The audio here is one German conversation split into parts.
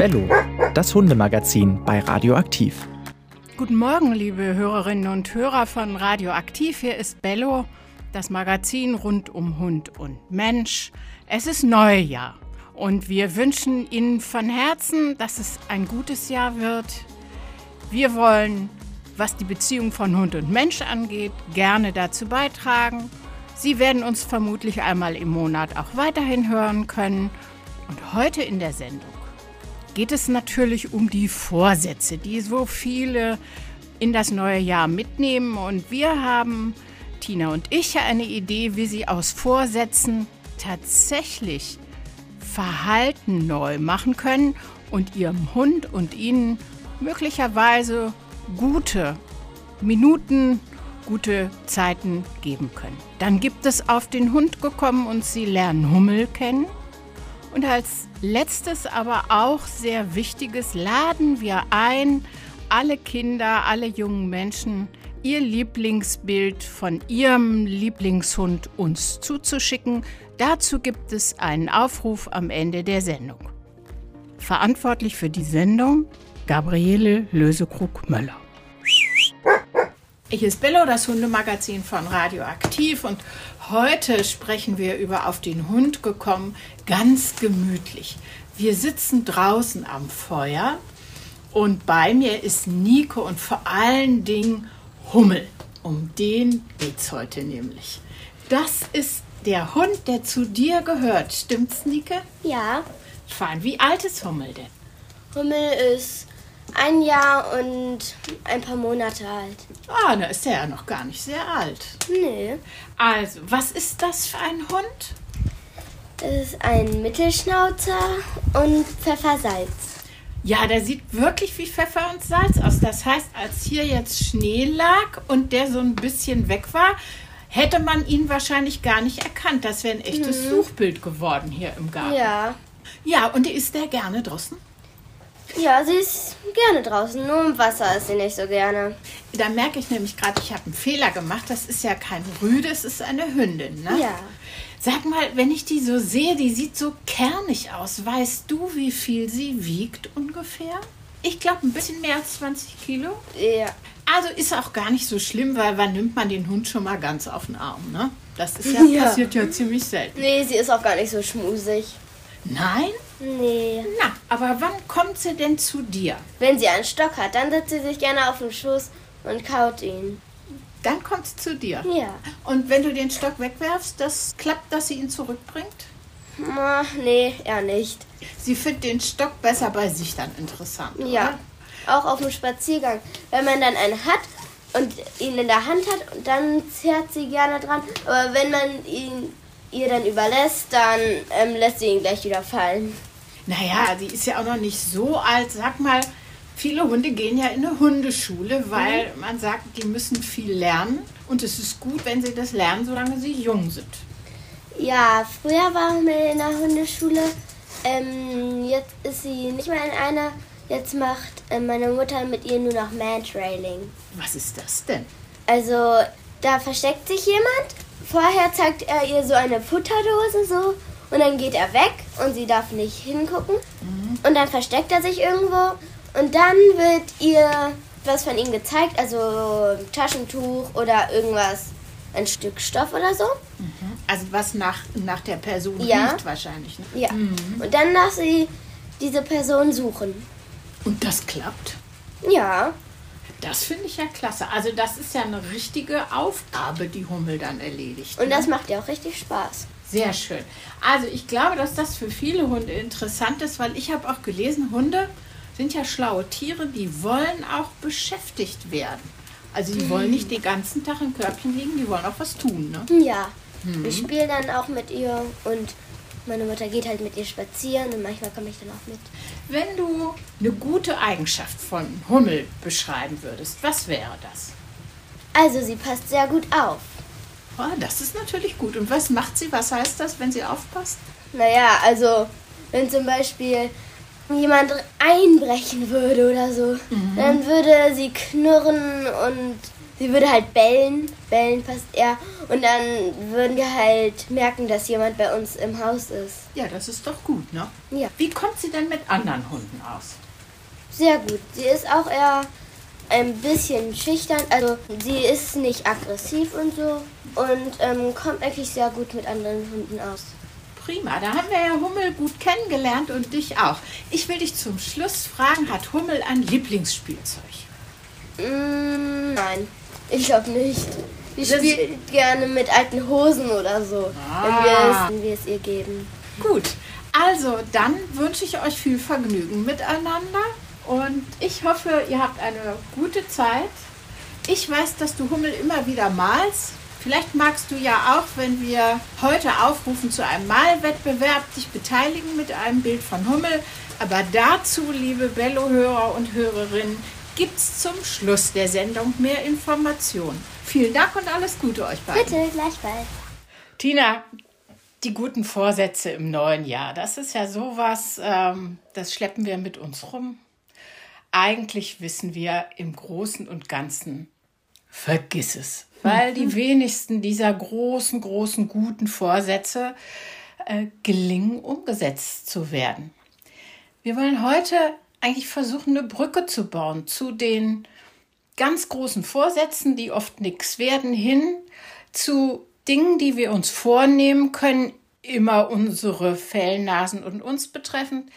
Bello, das Hundemagazin bei Radioaktiv. Guten Morgen, liebe Hörerinnen und Hörer von Radioaktiv. Hier ist Bello, das Magazin rund um Hund und Mensch. Es ist Neujahr und wir wünschen Ihnen von Herzen, dass es ein gutes Jahr wird. Wir wollen, was die Beziehung von Hund und Mensch angeht, gerne dazu beitragen. Sie werden uns vermutlich einmal im Monat auch weiterhin hören können. Und heute in der Sendung geht es natürlich um die Vorsätze, die so viele in das neue Jahr mitnehmen. Und wir haben, Tina und ich, eine Idee, wie sie aus Vorsätzen tatsächlich Verhalten neu machen können und ihrem Hund und ihnen möglicherweise gute Minuten, gute Zeiten geben können. Dann gibt es auf den Hund gekommen und sie lernen Hummel kennen. Und als letztes, aber auch sehr wichtiges, laden wir ein, alle Kinder, alle jungen Menschen, ihr Lieblingsbild von ihrem Lieblingshund uns zuzuschicken. Dazu gibt es einen Aufruf am Ende der Sendung. Verantwortlich für die Sendung Gabriele Lösekrug-Möller. Hier ist Bello, das Hundemagazin von Radioaktiv und heute sprechen wir über Auf den Hund gekommen, ganz gemütlich. Wir sitzen draußen am Feuer und bei mir ist Nico und vor allen Dingen Hummel. Um den geht's heute nämlich. Das ist der Hund, der zu dir gehört. Stimmt's, Nike? Ja. Fein. Wie alt ist Hummel denn? Hummel ist ein Jahr und ein paar Monate alt. Ah, da ist er ja noch gar nicht sehr alt. Nee. Also, was ist das für ein Hund? Das ist ein Mittelschnauzer und Pfeffersalz. Ja, der sieht wirklich wie Pfeffer und Salz aus. Das heißt, als hier jetzt Schnee lag und der so ein bisschen weg war, hätte man ihn wahrscheinlich gar nicht erkannt. Das wäre ein echtes Suchbild geworden hier im Garten. Ja. Ja, und ist der gerne draußen? Ja, sie ist gerne draußen, nur im Wasser ist sie nicht so gerne. Da merke ich nämlich gerade, ich habe einen Fehler gemacht. Das ist ja kein Rüde, es ist eine Hündin, ne? Ja. Sag mal, wenn ich die so sehe, die sieht so kernig aus. Weißt du, wie viel sie wiegt ungefähr? Ich glaube, ein bisschen mehr als 20 Kilo. Ja. Also ist auch gar nicht so schlimm, weil wann nimmt man den Hund schon mal ganz auf den Arm, ne? Das ist ja, Ja. passiert ja ziemlich selten. Nee, sie ist auch gar nicht so schmusig. Nein? Nee. Na, aber wann kommt sie denn zu dir? Wenn sie einen Stock hat, dann setzt sie sich gerne auf den Schoß und kaut ihn. Dann kommt sie zu dir. Ja. Und wenn du den Stock wegwerfst, das klappt, dass sie ihn zurückbringt? Ma, nee, eher nicht. Sie findet den Stock besser bei sich dann interessant. Ja. Auch auf dem Spaziergang. Wenn man dann einen hat und ihn in der Hand hat, dann zerrt sie gerne dran. Aber wenn man ihn ihr dann überlässt, dann ähm, lässt sie ihn gleich wieder fallen. Naja, die ist ja auch noch nicht so alt. Sag mal, viele Hunde gehen ja in eine Hundeschule, weil man sagt, die müssen viel lernen. Und es ist gut, wenn sie das lernen, solange sie jung sind. Ja, früher waren wir in der Hundeschule. Ähm, jetzt ist sie nicht mehr in einer. Jetzt macht ähm, meine Mutter mit ihr nur noch Mantrailing. Was ist das denn? Also, da versteckt sich jemand. Vorher zeigt er ihr so eine Futterdose so. Und dann geht er weg und sie darf nicht hingucken. Und dann versteckt er sich irgendwo. Und dann wird ihr was von ihm gezeigt. Also Taschentuch oder irgendwas. Ein Stück Stoff oder so. Also was nach, nach der Person Ja. riecht wahrscheinlich. Ne? Ja. Und dann darf sie diese Person suchen. Und das klappt. Ja. Das finde ich ja klasse. Also das ist ja eine richtige Aufgabe, die Hummel dann erledigt. Und ne? das macht ihr auch richtig Spaß. Sehr schön. Also ich glaube, dass das für viele Hunde interessant ist, weil ich habe auch gelesen, Hunde sind ja schlaue Tiere, die wollen auch beschäftigt werden. Also die wollen nicht den ganzen Tag im Körbchen liegen, die wollen auch was tun. Ne? Ja. Wir spielen dann auch mit ihr und meine Mutter geht halt mit ihr spazieren und manchmal komme ich dann auch mit. Wenn du eine gute Eigenschaft von Hummel beschreiben würdest, was wäre das? Also sie passt sehr gut auf. Oh, das ist natürlich gut. Und was macht sie? Was heißt das, wenn sie aufpasst? Naja, also wenn zum Beispiel jemand einbrechen würde oder so, dann würde sie knurren und sie würde halt bellen, bellen passt eher. Und dann würden wir halt merken, dass jemand bei uns im Haus ist. Ja, das ist doch gut, ne? Ja. Wie kommt sie denn mit anderen Hunden aus? Sehr gut. Sie ist auch eher ein bisschen schüchtern. Also sie ist nicht aggressiv und so. Und ähm, kommt eigentlich sehr gut mit anderen Hunden aus. Prima, da haben wir ja Hummel gut kennengelernt und dich auch. Ich will dich zum Schluss fragen, hat Hummel ein Lieblingsspielzeug? Mm, nein, ich glaube nicht. Sie spielt gerne mit alten Hosen oder so, Ah. wenn, wir es, wenn wir es ihr geben. Gut, also dann wünsche ich euch viel Vergnügen miteinander und ich hoffe, ihr habt eine gute Zeit. Ich weiß, dass du Hummel immer wieder malst. Vielleicht magst du ja auch, wenn wir heute aufrufen zu einem Malwettbewerb, dich beteiligen mit einem Bild von Hummel. Aber dazu, liebe Bello-Hörer und Hörerinnen, gibt es zum Schluss der Sendung mehr Informationen. Vielen Dank und alles Gute euch beiden. Bitte, gleichfalls. Tina, die guten Vorsätze im neuen Jahr, das ist ja sowas, ähm, das schleppen wir mit uns rum. Eigentlich wissen wir im Großen und Ganzen, vergiss es. Weil die wenigsten dieser großen, großen, guten Vorsätze äh, gelingen, umgesetzt zu werden. Wir wollen heute eigentlich versuchen, eine Brücke zu bauen zu den ganz großen Vorsätzen, die oft nichts werden, hin zu Dingen, die wir uns vornehmen können, immer unsere Fellnasen und uns betreffend,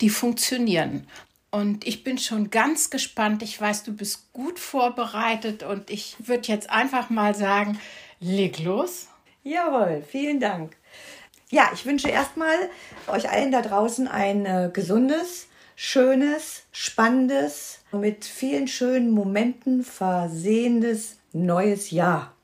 die funktionieren. Und ich bin schon ganz gespannt. Ich weiß, du bist gut vorbereitet und ich würde jetzt einfach mal sagen, leg los. Jawohl, vielen Dank. Ja, ich wünsche erstmal euch allen da draußen ein äh, gesundes, schönes, spannendes, mit vielen schönen Momenten versehendes neues Jahr.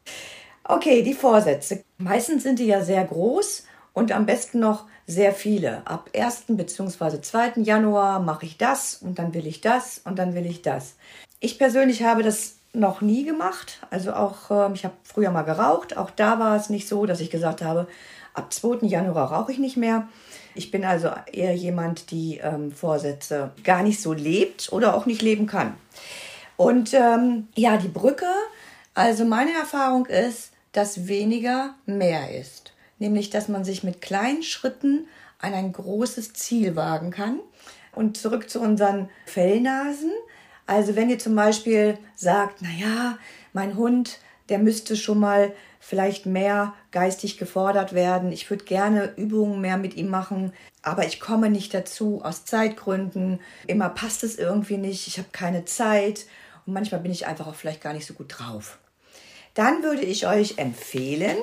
Okay, die Vorsätze. Meistens sind die ja sehr groß und am besten noch sehr viele. Ab 1. bzw. 2. Januar mache ich das und dann will ich das und dann will ich das. Ich persönlich habe das noch nie gemacht. Also auch, ähm, ich habe früher mal geraucht. Auch da war es nicht so, dass ich gesagt habe, ab 2. Januar rauche ich nicht mehr. Ich bin also eher jemand, die ähm, Vorsätze gar nicht so lebt oder auch nicht leben kann. Und ähm, ja, die Brücke, also meine Erfahrung ist, dass weniger mehr ist. Nämlich, dass man sich mit kleinen Schritten an ein großes Ziel wagen kann. Und zurück zu unseren Fellnasen. Also wenn ihr zum Beispiel sagt, naja, mein Hund, der müsste schon mal vielleicht mehr geistig gefordert werden. Ich würde gerne Übungen mehr mit ihm machen, aber ich komme nicht dazu aus Zeitgründen. Immer passt es irgendwie nicht. Ich habe keine Zeit und manchmal bin ich einfach auch vielleicht gar nicht so gut drauf. Dann würde ich euch empfehlen,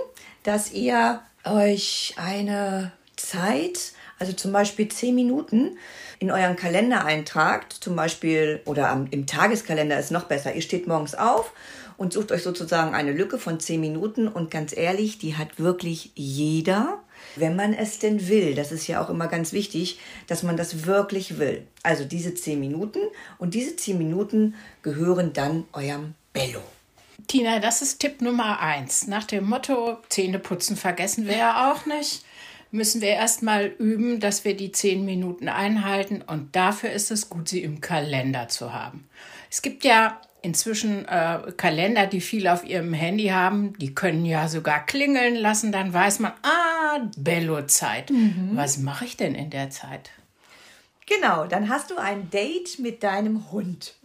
dass ihr euch eine Zeit, also zum Beispiel zehn Minuten, in euren Kalender eintragt, zum Beispiel, oder am, im Tageskalender ist noch besser. Ihr steht morgens auf und sucht euch sozusagen eine Lücke von zehn Minuten und ganz ehrlich, die hat wirklich jeder, wenn man es denn will. Das ist ja auch immer ganz wichtig, dass man das wirklich will. Also diese zehn Minuten und diese zehn Minuten gehören dann eurem Bello. Tina, das ist Tipp Nummer eins. Nach dem Motto, Zähne putzen vergessen wir ja auch nicht, müssen wir erstmal üben, dass wir die zehn Minuten einhalten und dafür ist es gut, sie im Kalender zu haben. Es gibt ja inzwischen äh, Kalender, die viel auf ihrem Handy haben, die können ja sogar klingeln lassen, dann weiß man, ah, Bello-Zeit. Was mache ich denn in der Zeit? Genau, dann hast du ein Date mit deinem Hund.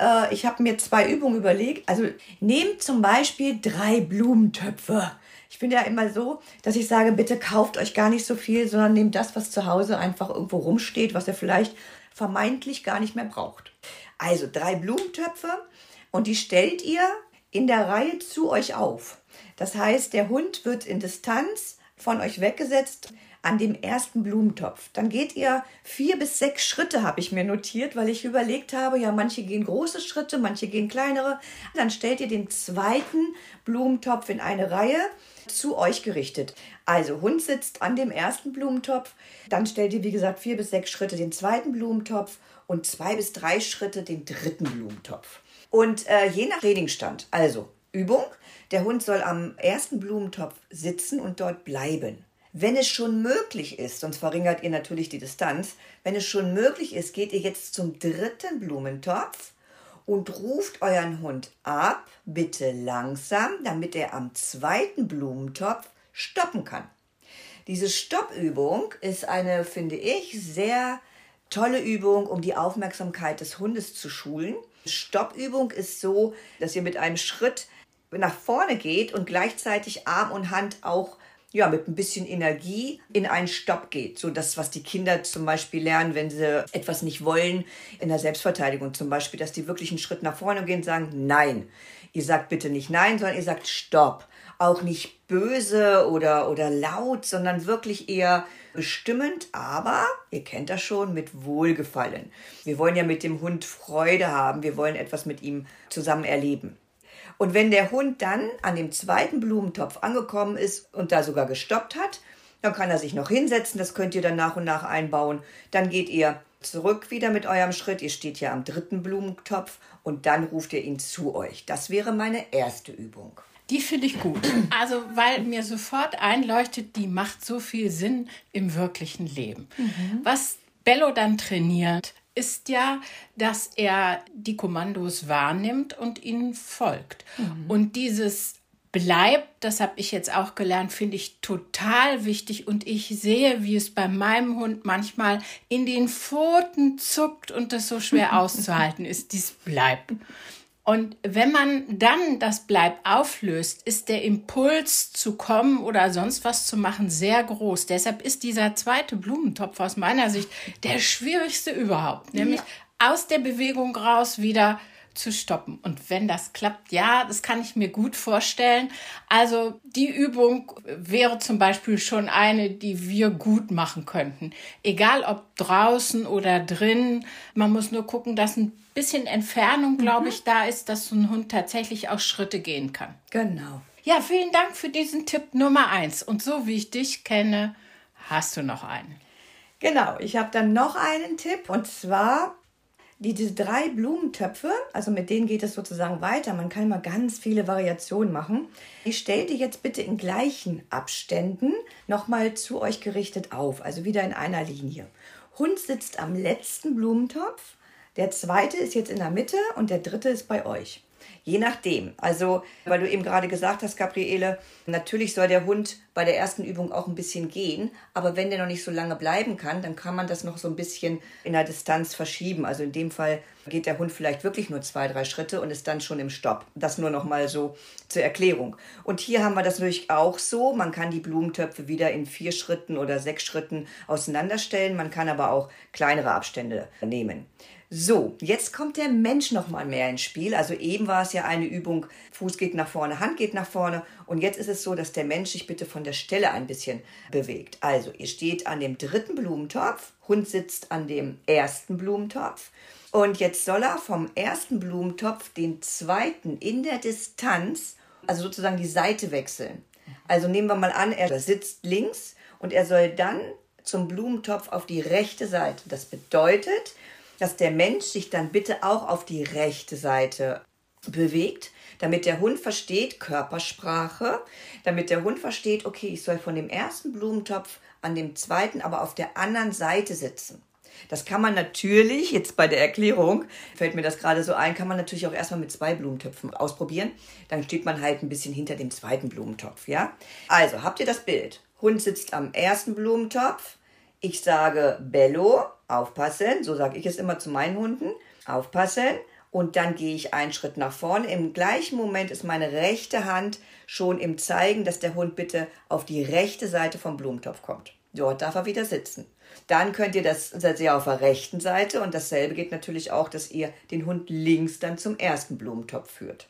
Äh, ich habe mir zwei Übungen überlegt. Also nehmt zum Beispiel drei Blumentöpfe. Ich bin ja immer so, dass ich sage, bitte kauft euch gar nicht so viel, sondern nehmt das, was zu Hause einfach irgendwo rumsteht, was ihr vielleicht vermeintlich gar nicht mehr braucht. Also drei Blumentöpfe und die stellt ihr in der Reihe zu euch auf. Das heißt, der Hund wird in Distanz von euch weggesetzt an dem ersten Blumentopf. Dann geht ihr vier bis sechs Schritte, habe ich mir notiert, weil ich überlegt habe, ja, manche gehen große Schritte, manche gehen kleinere. Dann stellt ihr den zweiten Blumentopf in eine Reihe zu euch gerichtet. Also Hund sitzt an dem ersten Blumentopf, dann stellt ihr, wie gesagt, vier bis sechs Schritte den zweiten Blumentopf und zwei bis drei Schritte den dritten Blumentopf. Und äh, je nach Trainingsstand, also Übung, der Hund soll am ersten Blumentopf sitzen und dort bleiben. Wenn es schon möglich ist, sonst verringert ihr natürlich die Distanz, wenn es schon möglich ist, geht ihr jetzt zum dritten Blumentopf und ruft euren Hund ab, bitte langsam, damit er am zweiten Blumentopf stoppen kann. Diese Stoppübung ist eine, finde ich, sehr tolle Übung, um die Aufmerksamkeit des Hundes zu schulen. Stoppübung ist so, dass ihr mit einem Schritt nach vorne geht und gleichzeitig Arm und Hand auch ja, mit ein bisschen Energie in einen Stopp geht. So das, was die Kinder zum Beispiel lernen, wenn sie etwas nicht wollen, in der Selbstverteidigung zum Beispiel, dass die wirklich einen Schritt nach vorne gehen und sagen, nein. Ihr sagt bitte nicht nein, sondern ihr sagt Stopp. Auch nicht böse oder, oder laut, sondern wirklich eher bestimmend, aber ihr kennt das schon, mit Wohlgefallen. Wir wollen ja mit dem Hund Freude haben, wir wollen etwas mit ihm zusammen erleben. Und wenn der Hund dann an dem zweiten Blumentopf angekommen ist und da sogar gestoppt hat, dann kann er sich noch hinsetzen, das könnt ihr dann nach und nach einbauen. Dann geht ihr zurück wieder mit eurem Schritt, ihr steht ja am dritten Blumentopf und dann ruft ihr ihn zu euch. Das wäre meine erste Übung. Die finde ich gut. Also, weil mir sofort einleuchtet, die macht so viel Sinn im wirklichen Leben. Mhm. Was Bello dann trainiert, ist ja, dass er die Kommandos wahrnimmt und ihnen folgt. Mhm. Und dieses bleibt, das habe ich jetzt auch gelernt, finde ich total wichtig. Und ich sehe, wie es bei meinem Hund manchmal in den Pfoten zuckt und das so schwer auszuhalten ist. Dies bleibt. Und wenn man dann das Bleib auflöst, ist der Impuls zu kommen oder sonst was zu machen sehr groß. Deshalb ist dieser zweite Blumentopf aus meiner Sicht der schwierigste überhaupt. Nämlich ja. aus der Bewegung raus wieder zu stoppen. Und wenn das klappt, ja, das kann ich mir gut vorstellen. Also die Übung wäre zum Beispiel schon eine, die wir gut machen könnten. Egal ob draußen oder drin. Man muss nur gucken, dass ein bisschen Entfernung, glaube mhm. ich, da ist, dass so ein Hund tatsächlich auch Schritte gehen kann. Genau. Ja, vielen Dank für diesen Tipp Nummer eins. Und so wie ich dich kenne, hast du noch einen. Genau, ich habe dann noch einen Tipp und zwar die, diese drei Blumentöpfe, also mit denen geht es sozusagen weiter. Man kann immer ganz viele Variationen machen. Ich stelle die jetzt bitte in gleichen Abständen nochmal zu euch gerichtet auf, also wieder in einer Linie. Hund sitzt am letzten Blumentopf, der zweite ist jetzt in der Mitte und der dritte ist bei euch. Je nachdem. Also, weil du eben gerade gesagt hast, Gabriele, natürlich soll der Hund bei der ersten Übung auch ein bisschen gehen, aber wenn der noch nicht so lange bleiben kann, dann kann man das noch so ein bisschen in der Distanz verschieben. Also in dem Fall geht der Hund vielleicht wirklich nur zwei, drei Schritte und ist dann schon im Stopp. Das nur noch mal so zur Erklärung. Und hier haben wir das natürlich auch so. Man kann die Blumentöpfe wieder in vier Schritten oder sechs Schritten auseinanderstellen. Man kann aber auch kleinere Abstände nehmen. So, jetzt kommt der Mensch noch mal mehr ins Spiel. Also eben war es ja eine Übung, Fuß geht nach vorne, Hand geht nach vorne. Und jetzt ist es so, dass der Mensch sich bitte von der Stelle ein bisschen bewegt. Also ihr steht an dem dritten Blumentopf, Hund sitzt an dem ersten Blumentopf. Und jetzt soll er vom ersten Blumentopf den zweiten in der Distanz, also sozusagen die Seite wechseln. Also nehmen wir mal an, er sitzt links und er soll dann zum Blumentopf auf die rechte Seite. Das bedeutet, dass der Mensch sich dann bitte auch auf die rechte Seite bewegt, damit der Hund versteht Körpersprache, damit der Hund versteht, okay, ich soll von dem ersten Blumentopf an dem zweiten, aber auf der anderen Seite sitzen. Das kann man natürlich, jetzt bei der Erklärung, fällt mir das gerade so ein, kann man natürlich auch erstmal mit zwei Blumentöpfen ausprobieren. Dann steht man halt ein bisschen hinter dem zweiten Blumentopf, ja? Also, habt ihr das Bild? Hund sitzt am ersten Blumentopf. Ich sage Bello, aufpassen, so sage ich es immer zu meinen Hunden, aufpassen und dann gehe ich einen Schritt nach vorne. Im gleichen Moment ist meine rechte Hand schon im Zeigen, dass der Hund bitte auf die rechte Seite vom Blumentopf kommt. Dort darf er wieder sitzen. Dann könnt ihr das, seid ihr auf der rechten Seite und dasselbe geht natürlich auch, dass ihr den Hund links dann zum ersten Blumentopf führt.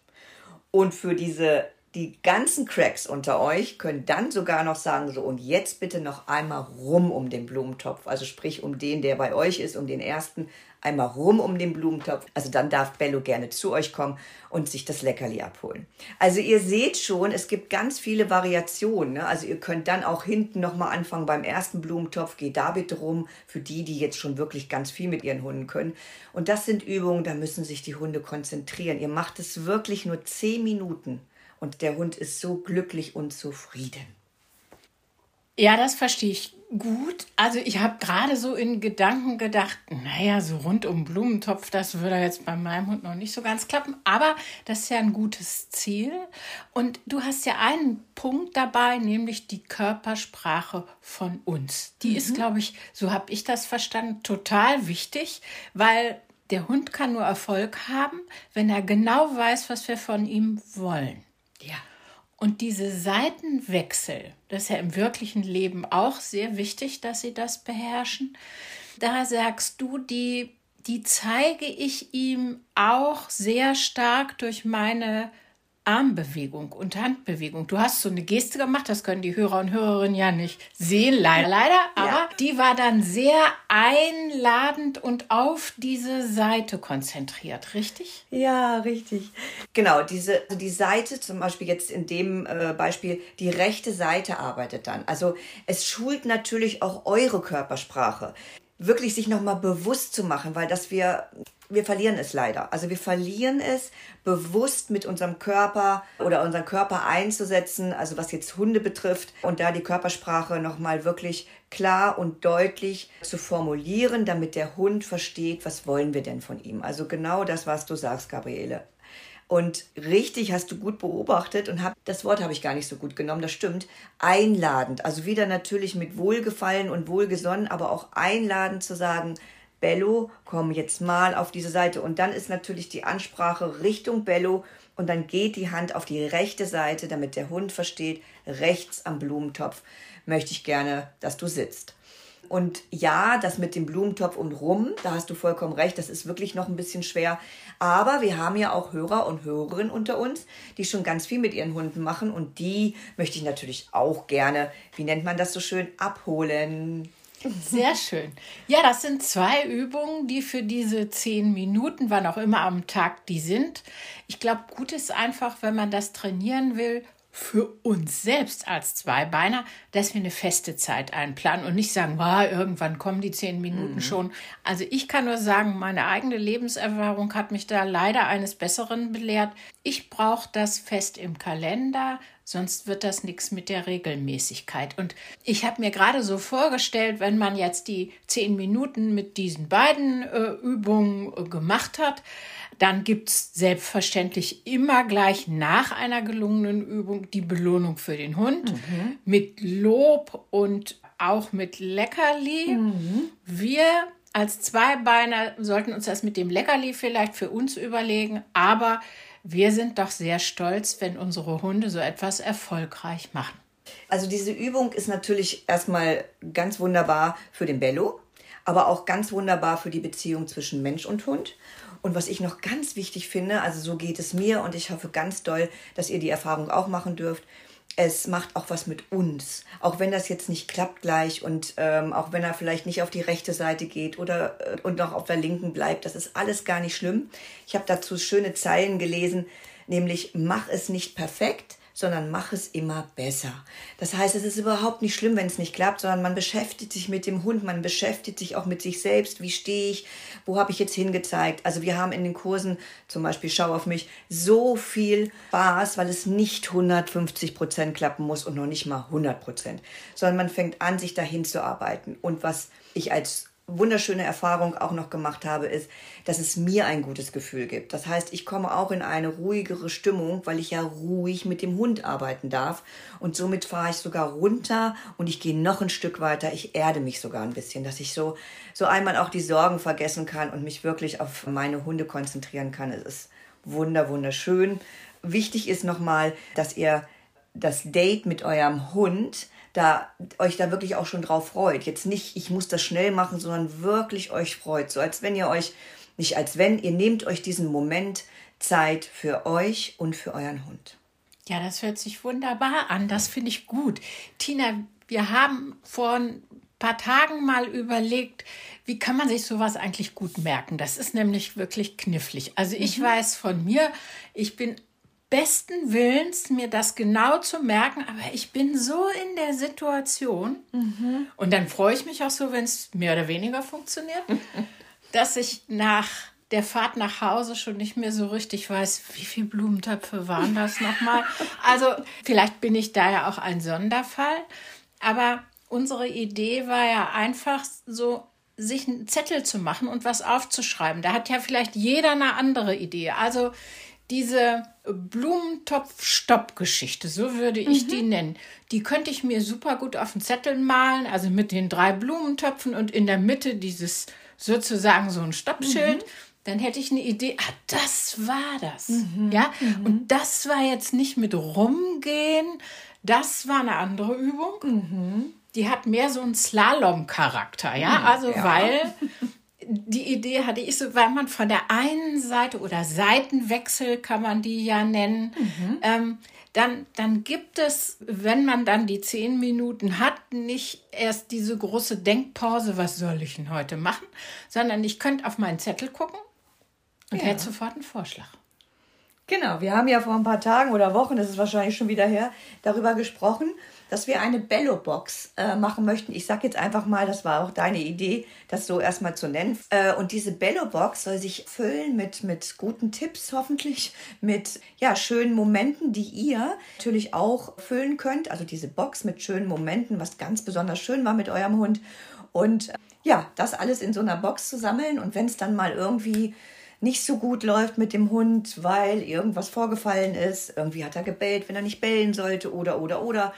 Und für diese die ganzen Cracks unter euch können dann sogar noch sagen, so und jetzt bitte noch einmal rum um den Blumentopf. Also sprich um den, der bei euch ist, um den ersten, einmal rum um den Blumentopf. Also dann darf Bello gerne zu euch kommen und sich das Leckerli abholen. Also ihr seht schon, es gibt ganz viele Variationen. Ne? Also ihr könnt dann auch hinten nochmal anfangen beim ersten Blumentopf. Geht da bitte rum für die, die jetzt schon wirklich ganz viel mit ihren Hunden können. Und das sind Übungen, da müssen sich die Hunde konzentrieren. Ihr macht es wirklich nur zehn Minuten und der Hund ist so glücklich und zufrieden. Ja, das verstehe ich gut. Also ich habe gerade so in Gedanken gedacht, naja, so rund um Blumentopf, das würde jetzt bei meinem Hund noch nicht so ganz klappen. Aber das ist ja ein gutes Ziel. Und du hast ja einen Punkt dabei, nämlich die Körpersprache von uns. Die mhm. ist, glaube ich, so habe ich das verstanden, total wichtig, weil der Hund kann nur Erfolg haben, wenn er genau weiß, was wir von ihm wollen. Ja. Und diese Seitenwechsel, das ist ja im wirklichen Leben auch sehr wichtig, dass sie das beherrschen. Da sagst du, die, die zeige ich ihm auch sehr stark durch meine Armbewegung und Handbewegung. Du hast so eine Geste gemacht, das können die Hörer und Hörerinnen ja nicht sehen, leider, leider, aber ja. die war dann sehr einladend und auf diese Seite konzentriert, richtig? Ja, richtig. Genau, diese, also die Seite, zum Beispiel jetzt in dem äh, Beispiel, die rechte Seite arbeitet dann. Also es schult natürlich auch eure Körpersprache wirklich sich nochmal bewusst zu machen, weil dass wir wir verlieren es leider. Also wir verlieren es, bewusst mit unserem Körper oder unseren Körper einzusetzen, also was jetzt Hunde betrifft und da die Körpersprache nochmal wirklich klar und deutlich zu formulieren, damit der Hund versteht, was wollen wir denn von ihm. Also genau das, was du sagst, Gabriele. Und richtig hast du gut beobachtet und hab, das Wort habe ich gar nicht so gut genommen, das stimmt. Einladend, also wieder natürlich mit Wohlgefallen und Wohlgesonnen, aber auch einladend zu sagen, Bello, komm jetzt mal auf diese Seite. Und dann ist natürlich die Ansprache Richtung Bello und dann geht die Hand auf die rechte Seite, damit der Hund versteht, rechts am Blumentopf möchte ich gerne, dass du sitzt. Und ja, das mit dem Blumentopf und rum, da hast du vollkommen recht, das ist wirklich noch ein bisschen schwer. Aber wir haben ja auch Hörer und Hörerinnen unter uns, die schon ganz viel mit ihren Hunden machen und die möchte ich natürlich auch gerne, wie nennt man das so schön, abholen. Sehr schön. Ja, das sind zwei Übungen, die für diese zehn Minuten, wann auch immer am Tag die sind. Ich glaube, gut ist einfach, wenn man das trainieren will, für uns selbst als Zweibeiner, dass wir eine feste Zeit einplanen und nicht sagen, wow, irgendwann kommen die zehn Minuten mhm. schon. Also ich kann nur sagen, meine eigene Lebenserfahrung hat mich da leider eines Besseren belehrt. Ich brauche das fest im Kalender, sonst wird das nichts mit der Regelmäßigkeit. Und ich habe mir gerade so vorgestellt, wenn man jetzt die zehn Minuten mit diesen beiden äh, Übungen äh, gemacht hat, dann gibt es selbstverständlich immer gleich nach einer gelungenen Übung die Belohnung für den Hund mhm. mit Lob und auch mit Leckerli. Mhm. Wir als Zweibeiner sollten uns das mit dem Leckerli vielleicht für uns überlegen, aber wir sind doch sehr stolz, wenn unsere Hunde so etwas erfolgreich machen. Also diese Übung ist natürlich erstmal ganz wunderbar für den Bello, aber auch ganz wunderbar für die Beziehung zwischen Mensch und Hund. Und was ich noch ganz wichtig finde, also so geht es mir und ich hoffe ganz doll, dass ihr die Erfahrung auch machen dürft. Es macht auch was mit uns, auch wenn das jetzt nicht klappt gleich und ähm, auch wenn er vielleicht nicht auf die rechte Seite geht oder äh, und noch auf der linken bleibt, das ist alles gar nicht schlimm. Ich habe dazu schöne Zeilen gelesen, nämlich mach es nicht perfekt, sondern mach es immer besser. Das heißt, es ist überhaupt nicht schlimm, wenn es nicht klappt, sondern man beschäftigt sich mit dem Hund, man beschäftigt sich auch mit sich selbst. Wie stehe ich? Wo habe ich jetzt hingezeigt? Also wir haben in den Kursen, zum Beispiel Schau auf mich, so viel Spaß, weil es nicht 150 Prozent klappen muss und noch nicht mal 100 Prozent, sondern man fängt an, sich dahin zu arbeiten. Und was ich als wunderschöne Erfahrung auch noch gemacht habe, ist, dass es mir ein gutes Gefühl gibt. Das heißt, ich komme auch in eine ruhigere Stimmung, weil ich ja ruhig mit dem Hund arbeiten darf. Und somit fahre ich sogar runter und ich gehe noch ein Stück weiter. Ich erde mich sogar ein bisschen, dass ich so, so einmal auch die Sorgen vergessen kann und mich wirklich auf meine Hunde konzentrieren kann. Es ist wunder, wunderschön. Wichtig ist nochmal, dass ihr das Date mit eurem Hund da euch da wirklich auch schon drauf freut. Jetzt nicht, ich muss das schnell machen, sondern wirklich euch freut. So als wenn ihr euch, nicht als wenn, ihr nehmt euch diesen Moment Zeit für euch und für euren Hund. Ja, das hört sich wunderbar an. Das finde ich gut. Tina, wir haben vor ein paar Tagen mal überlegt, wie kann man sich sowas eigentlich gut merken? Das ist nämlich wirklich knifflig. Also ich mhm. weiß von mir, ich bin besten Willens, mir das genau zu merken, aber ich bin so in der Situation mhm. und dann freue ich mich auch so, wenn es mehr oder weniger funktioniert, dass ich nach der Fahrt nach Hause schon nicht mehr so richtig weiß, wie viele Blumentöpfe waren das nochmal. Also vielleicht bin ich da ja auch ein Sonderfall, aber unsere Idee war ja einfach so, sich einen Zettel zu machen und was aufzuschreiben. Da hat ja vielleicht jeder eine andere Idee. Also diese Blumentopf-Stopp-Geschichte, so würde ich mhm. die nennen, die könnte ich mir super gut auf den Zettel malen, also mit den drei Blumentöpfen und in der Mitte dieses sozusagen so ein Stoppschild. Mhm. Dann hätte ich eine Idee, ah, das war das. Mhm. Ja, mhm. und das war jetzt nicht mit rumgehen, das war eine andere Übung. Mhm. Die hat mehr so einen Slalom-Charakter, ja, mhm. also ja. weil die Idee hatte ich so, weil man von der einen Seite oder Seitenwechsel kann man die ja nennen, mhm. ähm, dann, dann gibt es, wenn man dann die zehn Minuten hat, nicht erst diese große Denkpause, was soll ich denn heute machen, sondern ich könnte auf meinen Zettel gucken und ja. hätte sofort einen Vorschlag. Genau, wir haben ja vor ein paar Tagen oder Wochen, das ist wahrscheinlich schon wieder her, darüber gesprochen, dass wir eine Bello-Box äh, machen möchten. Ich sage jetzt einfach mal, das war auch deine Idee, das so erstmal zu nennen. Äh, und diese Bello-Box soll sich füllen mit, mit guten Tipps hoffentlich, mit ja, schönen Momenten, die ihr natürlich auch füllen könnt. Also diese Box mit schönen Momenten, was ganz besonders schön war mit eurem Hund. Und äh, ja, das alles in so einer Box zu sammeln. Und wenn es dann mal irgendwie nicht so gut läuft mit dem Hund, weil irgendwas vorgefallen ist, irgendwie hat er gebellt, wenn er nicht bellen sollte oder oder oder,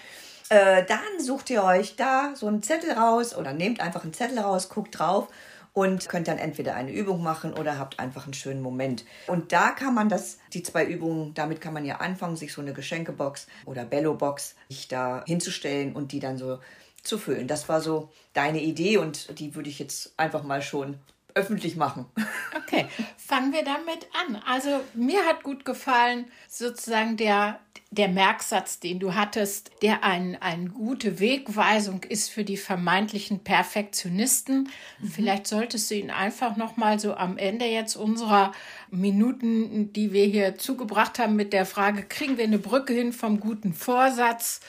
äh, dann sucht ihr euch da so einen Zettel raus oder nehmt einfach einen Zettel raus, guckt drauf und könnt dann entweder eine Übung machen oder habt einfach einen schönen Moment. Und da kann man das, die zwei Übungen, damit kann man ja anfangen, sich so eine Geschenkebox oder Bello-Box da hinzustellen und die dann so zu füllen. Das war so deine Idee und die würde ich jetzt einfach mal schon öffentlich machen. Okay, fangen wir damit an. Also mir hat gut gefallen sozusagen der, der Merksatz, den du hattest, der ein, eine gute Wegweisung ist für die vermeintlichen Perfektionisten. Mhm. Vielleicht solltest du ihn einfach noch mal so am Ende jetzt unserer Minuten, die wir hier zugebracht haben, mit der Frage, kriegen wir eine Brücke hin vom guten Vorsatz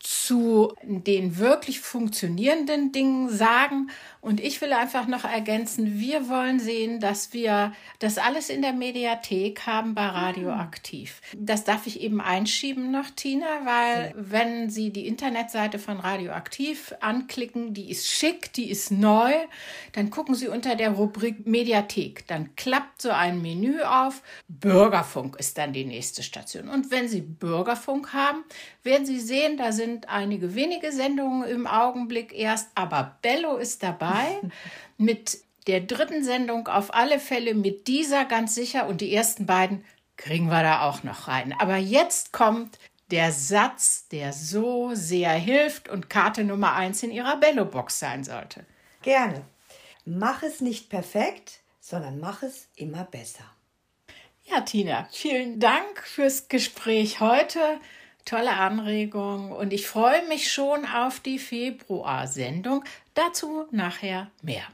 zu den wirklich funktionierenden Dingen sagen. Und ich will einfach noch ergänzen, wir wollen sehen, dass wir das alles in der Mediathek haben bei Radioaktiv. Das darf ich eben einschieben noch, Tina, weil wenn Sie die Internetseite von Radioaktiv anklicken, die ist schick, die ist neu, dann gucken Sie unter der Rubrik Mediathek. Dann klappt so ein Menü auf. Bürgerfunk ist dann die nächste Station. Und wenn Sie Bürgerfunk haben, werden Sie sehen, da sind einige wenige Sendungen im Augenblick erst, aber Bello ist dabei mit der dritten Sendung auf alle Fälle, mit dieser ganz sicher und die ersten beiden kriegen wir da auch noch rein. Aber jetzt kommt der Satz, der so sehr hilft und Karte Nummer eins in Ihrer Bello-Box sein sollte. Gerne. Mach es nicht perfekt, sondern mach es immer besser. Ja, Tina, vielen Dank fürs Gespräch heute tolle Anregung und ich freue mich schon auf die Februarsendung. Dazu nachher mehr.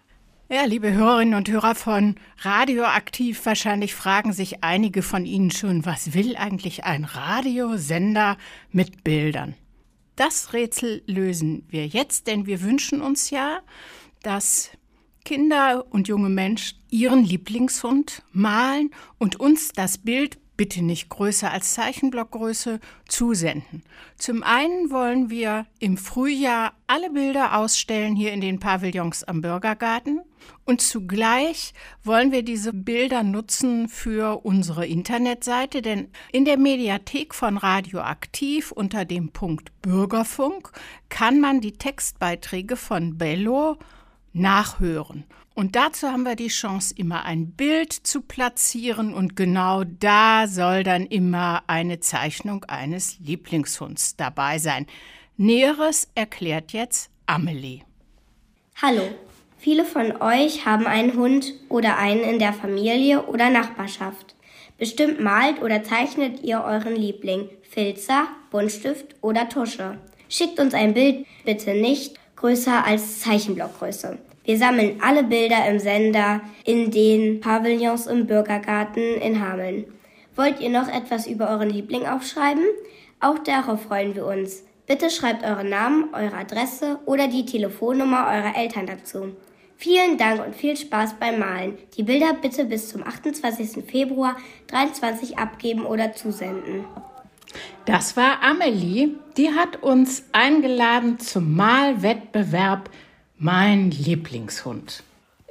Ja, liebe Hörerinnen und Hörer von Radioaktiv, wahrscheinlich fragen sich einige von Ihnen schon, was will eigentlich ein Radiosender mit Bildern? Das Rätsel lösen wir jetzt, denn wir wünschen uns ja, dass Kinder und junge Menschen ihren Lieblingshund malen und uns das Bild bitte nicht größer als Zeichenblockgröße, zusenden. Zum einen wollen wir im Frühjahr alle Bilder ausstellen hier in den Pavillons am Bürgergarten und zugleich wollen wir diese Bilder nutzen für unsere Internetseite, denn in der Mediathek von Radioaktiv unter dem Punkt Bürgerfunk kann man die Textbeiträge von Bello nachhören. Und dazu haben wir die Chance, immer ein Bild zu platzieren und genau da soll dann immer eine Zeichnung eines Lieblingshunds dabei sein. Näheres erklärt jetzt Amelie. Hallo, viele von euch haben einen Hund oder einen in der Familie oder Nachbarschaft. Bestimmt malt oder zeichnet ihr euren Liebling, Filzer, Buntstift oder Tusche. Schickt uns ein Bild bitte nicht größer als Zeichenblockgröße. Wir sammeln alle Bilder im Sender in den Pavillons im Bürgergarten in Hameln. Wollt ihr noch etwas über euren Liebling aufschreiben? Auch darauf freuen wir uns. Bitte schreibt euren Namen, eure Adresse oder die Telefonnummer eurer Eltern dazu. Vielen Dank und viel Spaß beim Malen. Die Bilder bitte bis zum 28. Februar 23 abgeben oder zusenden. Das war Amelie, die hat uns eingeladen zum Malwettbewerb Mein Lieblingshund.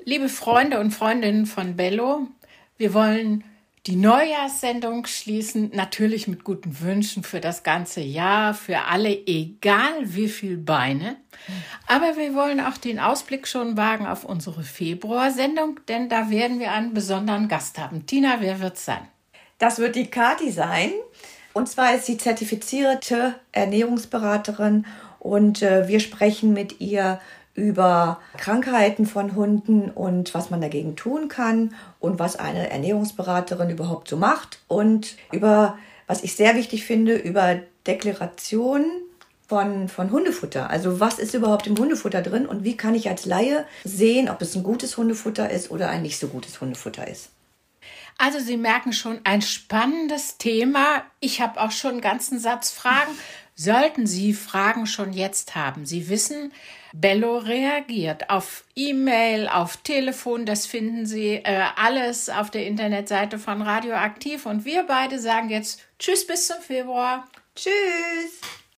Liebe Freunde und Freundinnen von Bello, wir wollen die Neujahrssendung schließen, natürlich mit guten Wünschen für das ganze Jahr, für alle, egal wie viel Beine. Aber wir wollen auch den Ausblick schon wagen auf unsere Februarsendung, denn da werden wir einen besonderen Gast haben. Tina, wer wird's sein? Das wird die Kati sein. Und zwar ist sie zertifizierte Ernährungsberaterin und äh, wir sprechen mit ihr über Krankheiten von Hunden und was man dagegen tun kann und was eine Ernährungsberaterin überhaupt so macht und über, was ich sehr wichtig finde, über Deklarationen von, von Hundefutter. Also was ist überhaupt im Hundefutter drin und wie kann ich als Laie sehen, ob es ein gutes Hundefutter ist oder ein nicht so gutes Hundefutter ist. Also Sie merken schon ein spannendes Thema. Ich habe auch schon einen ganzen Satz Fragen. Sollten Sie Fragen schon jetzt haben, Sie wissen, Bello reagiert auf E-Mail, auf Telefon, das finden Sie äh, alles auf der Internetseite von Radioaktiv. Und wir beide sagen jetzt Tschüss bis zum Februar. Tschüss.